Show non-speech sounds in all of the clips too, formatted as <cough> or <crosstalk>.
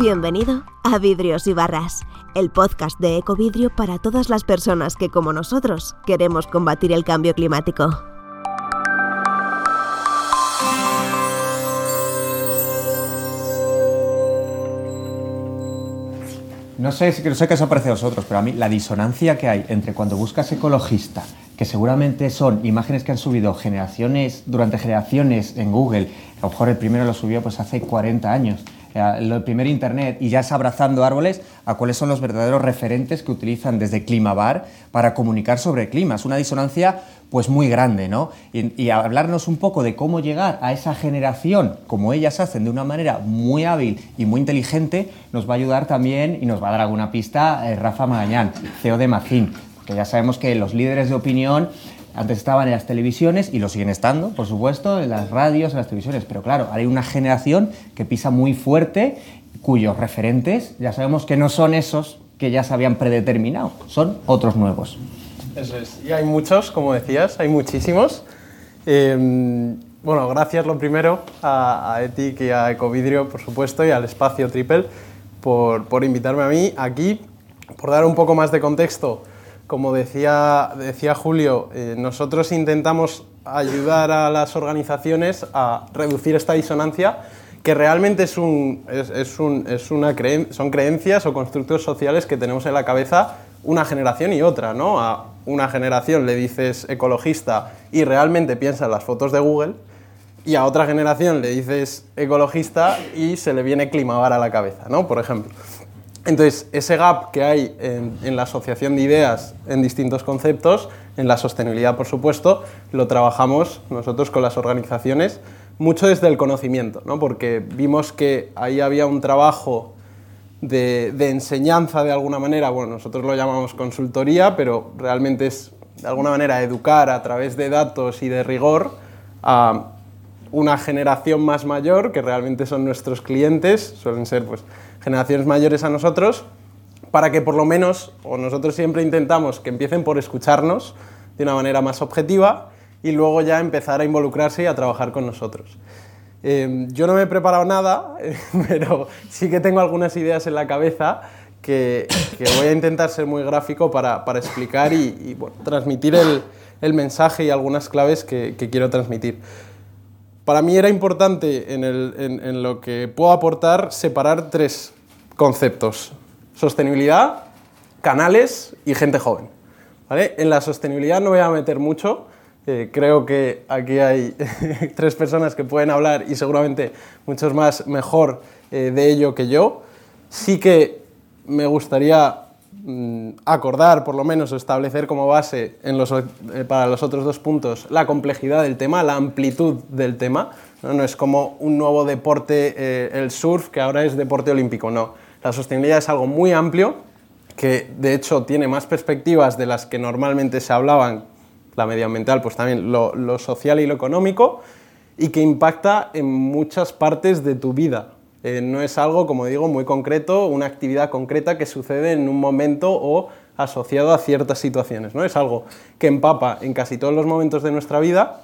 Bienvenido a Vidrios y Barras, el podcast de Ecovidrio para todas las personas que, como nosotros, queremos combatir el cambio climático. No sé, no sé qué os parece a vosotros, pero a mí la disonancia que hay entre cuando buscas ecologista, que seguramente son imágenes que han subido generaciones, durante generaciones en Google, a lo mejor el primero lo subió pues hace 40 años, el primer internet y ya es abrazando árboles a cuáles son los verdaderos referentes que utilizan desde Climabar para comunicar sobre clima. Es una disonancia pues muy grande, ¿no? Y, hablarnos un poco de cómo llegar a esa generación, como ellas hacen de una manera muy hábil y muy inteligente, nos va a ayudar también y nos va a dar alguna pista eh, Rafa Magañán, CEO de Macin, porque ya sabemos que los líderes de opinión antes estaban en las televisiones y lo siguen estando, por supuesto, en las radios, en las televisiones, pero claro, hay una generación que pisa muy fuerte, cuyos referentes ya sabemos que no son esos que ya se habían predeterminado, son otros nuevos. Eso es, y hay muchos, como decías, hay muchísimos. Em, bueno, gracias lo primero a, a Etic y a Ecovidrio, por supuesto, y al Espacio Triple por, por invitarme a mí aquí, por dar un poco más de contexto como decía, decía Julio, eh, nosotros intentamos ayudar a las organizaciones a reducir esta disonancia que realmente es un, es, un, es una son creencias o constructos sociales que tenemos en la cabeza una generación y otra, ¿no? A una generación le dices ecologista y realmente piensa en las fotos de Google, y a otra generación le dices ecologista y se le viene Climabar a la cabeza, ¿no? Por ejemplo. Entonces, ese gap que hay en, la asociación de ideas en distintos conceptos, en la sostenibilidad, por supuesto, lo trabajamos nosotros con las organizaciones mucho desde el conocimiento, ¿no? porque vimos que ahí había un trabajo de, enseñanza de alguna manera, bueno, nosotros lo llamamos consultoría, pero realmente es de alguna manera educar a través de datos y de rigor a una generación más mayor, que realmente son nuestros clientes, suelen ser pues generaciones mayores a nosotros, para que por lo menos, o nosotros siempre intentamos que empiecen por escucharnos de una manera más objetiva y luego ya empezar a involucrarse y a trabajar con nosotros. Em, yo no me he preparado nada, <laughs> pero sí que tengo algunas ideas en la cabeza que, voy a intentar ser muy gráfico para, explicar y, transmitir el, mensaje y algunas claves que, que quiero transmitir para mí era importante en, lo que puedo aportar separar tres conceptos. Sostenibilidad, canales y gente joven. En la sostenibilidad no voy a meter mucho. Eh, creo que aquí hay <laughs> tres personas que pueden hablar y seguramente muchos más mejor eh, de ello que yo. Sí que me gustaría acordar, por lo menos, establecer como base eh, para los otros dos puntos la complejidad del tema, la amplitud del tema. No, es como un nuevo deporte, eh, el surf, que ahora es deporte olímpico, no. La sostenibilidad es algo muy amplio, que de hecho tiene más perspectivas de las que normalmente se hablaban, la medioambiental, pues también lo social y lo económico, y que impacta en muchas partes de tu vida. Eh, no es algo, como digo, muy concreto, una actividad concreta que sucede en un momento o asociado a ciertas situaciones. ¿no? Es algo que empapa en casi todos los momentos de nuestra vida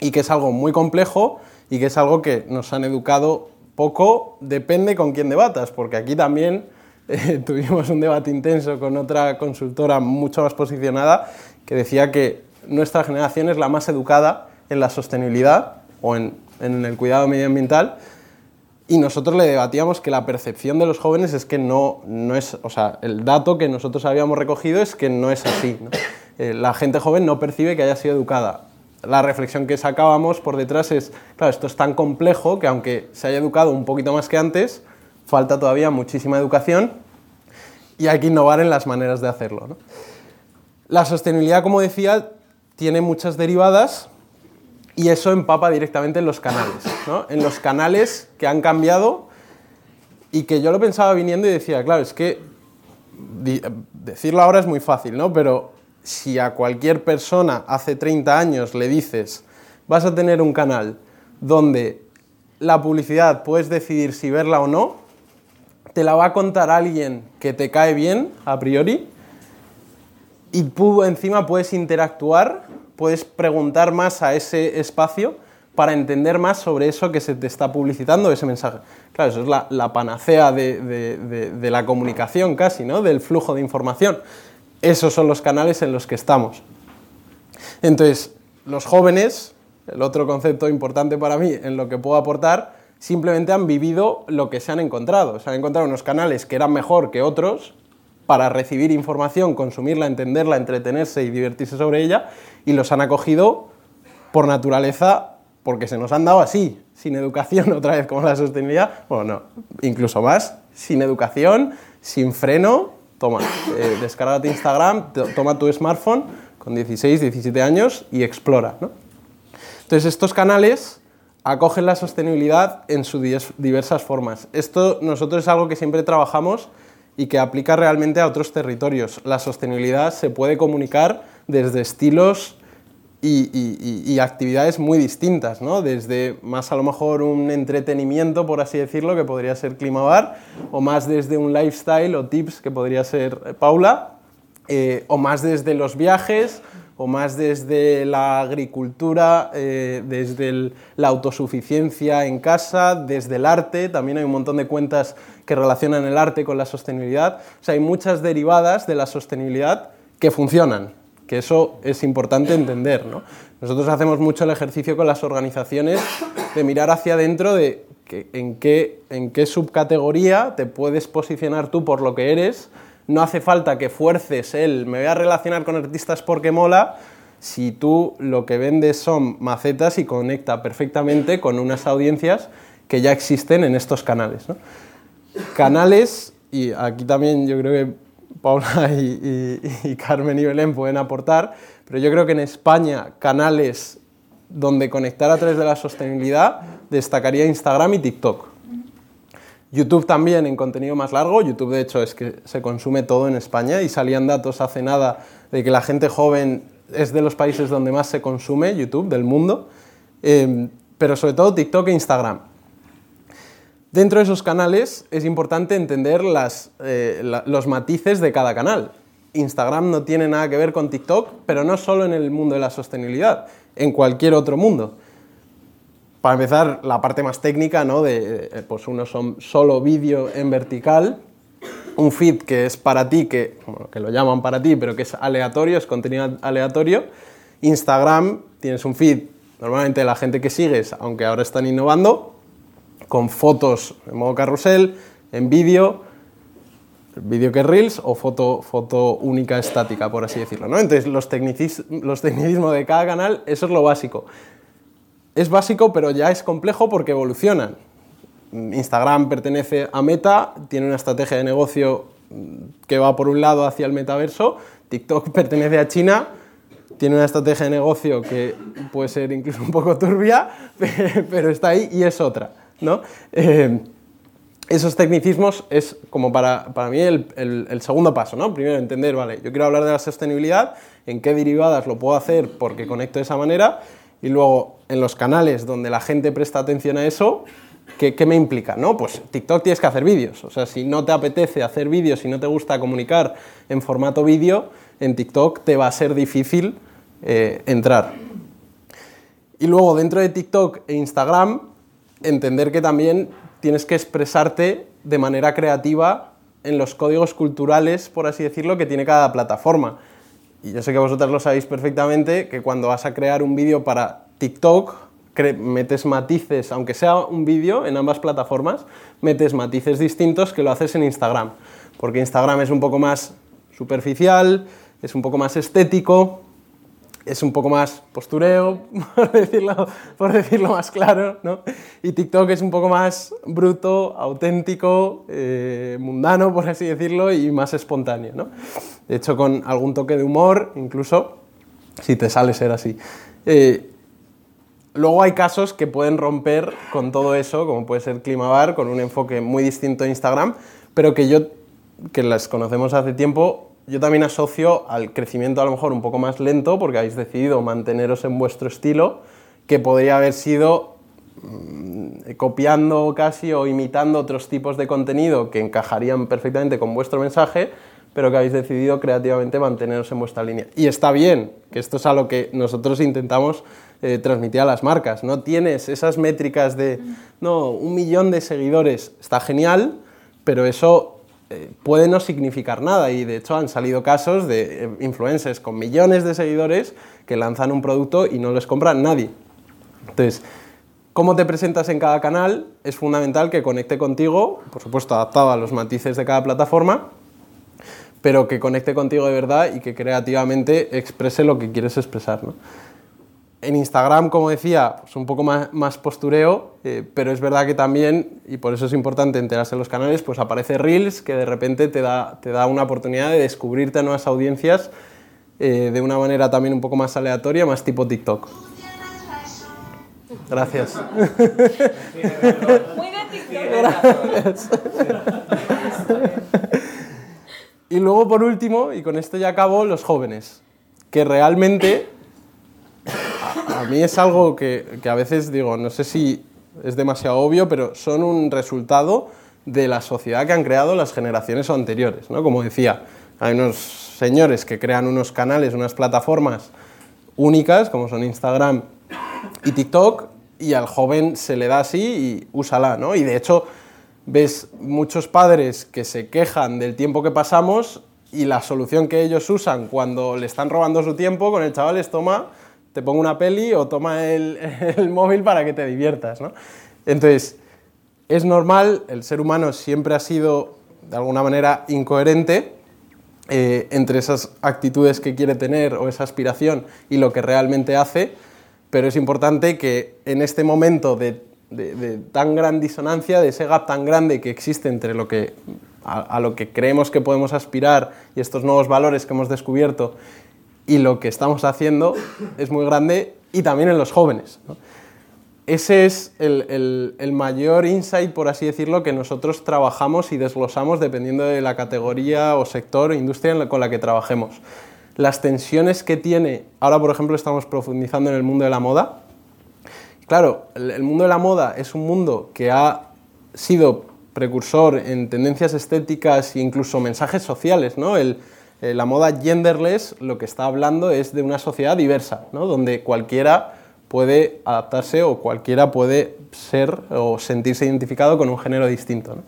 y que es algo muy complejo y que es algo que nos han educado poco, depende con quién debatas, porque aquí también eh, <laughs> tuvimos un debate intenso con otra consultora mucho más posicionada que decía que nuestra generación es la más educada en la sostenibilidad o en el cuidado medioambiental y nosotros le debatíamos que la percepción de los jóvenes es que no, no es, o sea, el dato que nosotros habíamos recogido es que no es así. Eh, la gente joven no percibe que haya sido educada. La reflexión que sacábamos por detrás es, claro, esto es tan complejo que aunque se haya educado un poquito más que antes, falta todavía muchísima educación y hay que innovar en las maneras de hacerlo. La sostenibilidad, como decía, tiene muchas derivadas y eso empapa directamente en los canales, ¿no? en los canales que han cambiado y que yo lo pensaba viniendo y decía, claro, es que decirlo ahora es muy fácil, ¿no? pero si a cualquier persona hace 30 años le dices, vas a tener un canal donde la publicidad puedes decidir si verla o no, te la va a contar alguien que te cae bien a priori y encima puedes interactuar puedes preguntar más a ese espacio para entender más sobre eso que se te está publicitando, ese mensaje. Claro, eso es la, panacea de, la comunicación casi, ¿no? Del flujo de información. Esos son los canales en los que estamos. Entonces, los jóvenes, el otro concepto importante para mí en lo que puedo aportar, simplemente han vivido lo que se han encontrado. Se han encontrado unos canales que eran mejor que otros para recibir información, consumirla, entenderla, entretenerse y divertirse sobre ella, y los han acogido por naturaleza porque se nos han dado así, sin educación, <laughs> otra vez como la sostenibilidad, bueno, no, incluso más, sin educación, sin freno, toma, eh, descárgate Instagram, toma tu smartphone con 16, 17 años y explora. ¿no? Entonces estos canales acogen la sostenibilidad en sus diversas formas. Esto nosotros es algo que siempre trabajamos y que aplica realmente a otros territorios. La sostenibilidad se puede comunicar desde estilos y, actividades muy distintas, ¿no? desde más a lo mejor un entretenimiento, por así decirlo, que podría ser Climabar, o más desde un lifestyle o tips, que podría ser eh, Paula, eh, o más desde los viajes, o más desde la agricultura, eh, desde la autosuficiencia en casa, desde el arte, también hay un montón de cuentas que relacionan el arte con la sostenibilidad, o sea, hay muchas derivadas de la sostenibilidad que funcionan, que eso es importante entender. ¿no? Nosotros hacemos mucho el ejercicio con las organizaciones de mirar hacia adentro de en, qué, en qué subcategoría te puedes posicionar tú por lo que eres. No hace falta que fuerces el me voy a relacionar con artistas porque mola, si tú lo que vendes son macetas y conecta perfectamente con unas audiencias que ya existen en estos canales. Canales, y aquí también yo creo que Paula <laughs> y, Carmen y Belén pueden aportar, pero yo creo que en España canales donde conectar a través de la sostenibilidad destacaría Instagram y TikTok. YouTube también en contenido más largo, YouTube de hecho es que se consume todo en España y salían datos hace nada de que la gente joven es de los países donde más se consume YouTube del mundo, eh, pero sobre todo TikTok e Instagram. Dentro de esos canales es importante entender eh, los matices de cada canal. Instagram no tiene nada que ver con TikTok, pero no solo en el mundo de la sostenibilidad, en cualquier otro mundo. Para empezar, la parte más técnica, ¿no? De, eh, pues uno son solo vídeo en vertical, un feed que es para ti, que, que lo llaman para ti, pero que es aleatorio, es contenido aleatorio. Instagram, tienes un feed, normalmente la gente que sigues, aunque ahora están innovando, con fotos en modo carrusel, en vídeo, vídeo que Reels o foto, foto única estática, por así decirlo. ¿no? Entonces, los, los tecnicismos de cada canal, eso es lo básico. Es básico, pero ya es complejo porque evolucionan. Instagram pertenece a Meta, tiene una estrategia de negocio que va por un lado hacia el metaverso, TikTok <laughs> pertenece a China, tiene una estrategia de negocio que puede ser incluso un poco turbia, <laughs> pero está ahí y es otra. Eh, esos tecnicismos es como para, mí el, segundo paso, ¿no? Primero entender, vale, yo quiero hablar de la sostenibilidad, en qué derivadas lo puedo hacer porque conecto de esa manera, y luego en los canales donde la gente presta atención a eso, ¿qué, me implica? ¿no? Pues TikTok tienes que hacer vídeos, o sea, si no te apetece hacer vídeos, si no te gusta comunicar en formato vídeo, en TikTok te va a ser difícil eh, entrar. Y luego dentro de TikTok e Instagram entender que también tienes que expresarte de manera creativa en los códigos culturales, por así decirlo, que tiene cada plataforma. Y yo sé que vosotras lo sabéis perfectamente, que cuando vas a crear un vídeo para TikTok, metes matices, aunque sea un vídeo en ambas plataformas, metes matices distintos que lo haces en Instagram. Porque Instagram es un poco más superficial, es un poco más estético, es un poco más postureo, <laughs> por decirlo, por decirlo más claro, ¿no? Y TikTok es un poco más bruto, auténtico, eh, mundano, por así decirlo, y más espontáneo, ¿no? De hecho, con algún toque de humor, incluso, si te sale ser así. Eh, luego hay casos que pueden romper con todo eso, como puede ser Climabar, con un enfoque muy distinto a Instagram, pero que yo, que las conocemos hace tiempo, yo también asocio al crecimiento a lo mejor un poco más lento, porque habéis decidido manteneros en vuestro estilo, que podría haber sido mm, copiando casi o imitando otros tipos de contenido que encajarían perfectamente con vuestro mensaje, pero que habéis decidido creativamente manteneros en vuestra línea. Y está bien, que esto es a lo que nosotros intentamos eh, transmitir a las marcas. No tienes esas métricas de, no, un millón de seguidores, está genial, pero eso puede no significar nada y de hecho han salido casos de eh, influencers con millones de seguidores que lanzan un producto y no les compra nadie. Entonces, cómo te presentas en cada canal es fundamental que conecte contigo, por supuesto adaptado a los matices de cada plataforma, pero que conecte contigo de verdad y que creativamente exprese lo que quieres expresar. En Instagram, como decía, pues un poco más, postureo, eh, pero es verdad que también, y por eso es importante enterarse en los canales, pues aparece Reels, que de repente te da, te da una oportunidad de descubrirte a nuevas audiencias eh, de una manera también un poco más aleatoria, más tipo TikTok. Gracias. Muy Gracias. Y luego, por último, y con esto ya acabo, los jóvenes, que realmente a, mí es algo que, que, a veces digo, no sé si es demasiado obvio, pero son un resultado de la sociedad que han creado las generaciones anteriores. ¿no? Como decía, hay unos señores que crean unos canales, unas plataformas únicas, como son Instagram y TikTok, y al joven se le da así y úsala, ¿no? Y de hecho, ves muchos padres que se quejan del tiempo que pasamos y la solución que ellos usan cuando le están robando su tiempo con el chaval es toma, te pongo una peli o toma <laughs> el, móvil para que te diviertas. ¿no? Entonces, es normal, el ser humano siempre ha sido de alguna manera incoherente eh, entre esas actitudes que quiere tener o esa aspiración y lo que realmente hace, pero es importante que en este momento de tan gran disonancia, de ese gap tan grande que existe entre lo que, a, lo que creemos que podemos aspirar y estos nuevos valores que hemos descubierto y lo que estamos haciendo es muy grande y también en los jóvenes. Ese es el, el, mayor insight, por así decirlo, que nosotros trabajamos y desglosamos dependiendo de la categoría o sector o industria con la que trabajemos. Las tensiones que tiene, ahora por ejemplo estamos profundizando en el mundo de la moda, Claro, el mundo de la moda es un mundo que ha sido precursor en tendencias estéticas e incluso mensajes sociales, ¿no? Eh, la moda genderless lo que está hablando es de una sociedad diversa, ¿no? donde cualquiera puede adaptarse o cualquiera puede ser o sentirse identificado con un género distinto.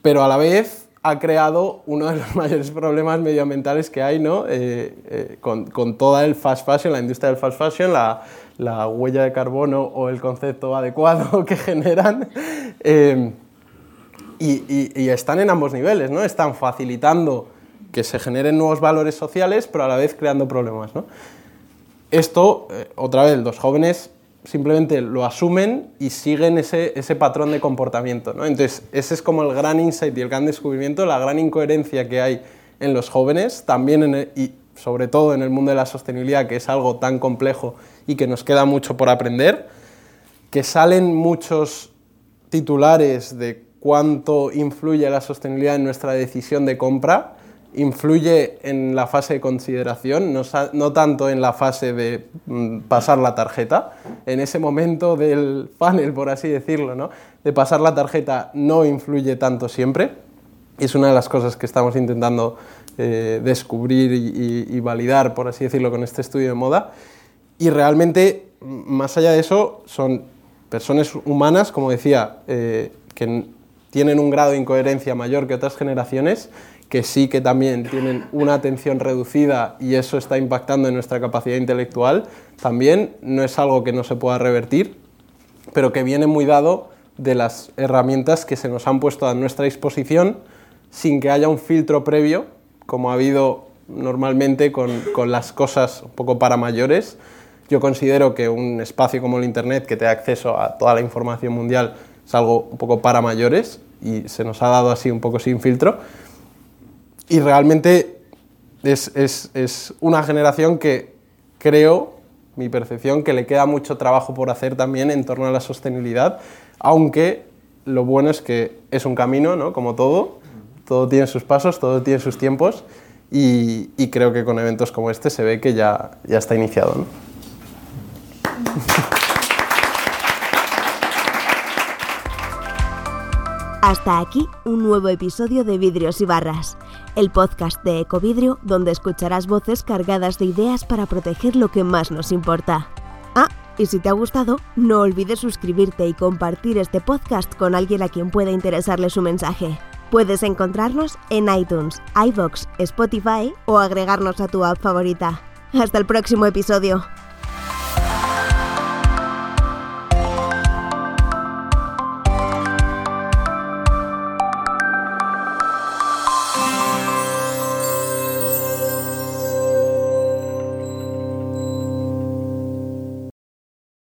Pero a la vez ha creado uno de los <laughs> mayores problemas medioambientales que hay ¿no? Eh, eh, con, con, toda el fast fashion, la industria del fast fashion, la, la huella de carbono o el concepto adecuado <laughs> que generan. Eh, y, están en ambos niveles, ¿no? Están facilitando que se generen nuevos valores sociales, pero a la vez creando problemas, ¿no? Esto, eh, otra vez, los jóvenes simplemente lo asumen y siguen ese, ese patrón de comportamiento, ¿no? Entonces, ese es como el gran insight y el gran descubrimiento, la gran incoherencia que hay en los jóvenes, también en y sobre todo en el mundo de la sostenibilidad, que es algo tan complejo y que nos queda mucho por aprender, que salen muchos titulares de cuánto influye la sostenibilidad en nuestra decisión de compra, influye en la fase de consideración, no, tanto en la fase de mm, pasar la tarjeta. En ese momento del panel, por así decirlo, ¿no? de pasar la tarjeta no influye tanto siempre. Es una de las cosas que estamos intentando eh, descubrir y, validar, por así decirlo, con este estudio de moda. Y realmente, más allá de eso, son personas humanas, como decía, eh, que tienen un grado de incoherencia mayor que otras generaciones, que sí que también tienen una atención reducida y eso está impactando en nuestra capacidad intelectual, también no es algo que no se pueda revertir, pero que viene muy dado de las herramientas que se nos han puesto a nuestra disposición sin que haya un filtro previo, como ha habido normalmente con, con las cosas un poco para mayores, yo considero que un espacio como el Internet, que te da acceso a toda la información mundial, es algo un poco para mayores y se nos ha dado así un poco sin filtro. Y realmente es, es, es una generación que creo, mi percepción, que le queda mucho trabajo por hacer también en torno a la sostenibilidad, aunque lo bueno es que es un camino, ¿no? como todo, todo tiene sus pasos, todo tiene sus tiempos y, y creo que con eventos como este se ve que ya, ya está iniciado. ¿no? Hasta aquí un nuevo episodio de Vidrios y Barras. El podcast de Ecovidrio donde escucharás voces cargadas de ideas para proteger lo que más nos importa. Ah, y si te ha gustado, no olvides suscribirte y compartir este podcast con alguien a quien pueda interesarle su mensaje. Puedes encontrarnos en iTunes, iVoox, Spotify o agregarnos a tu app favorita. Hasta el próximo episodio.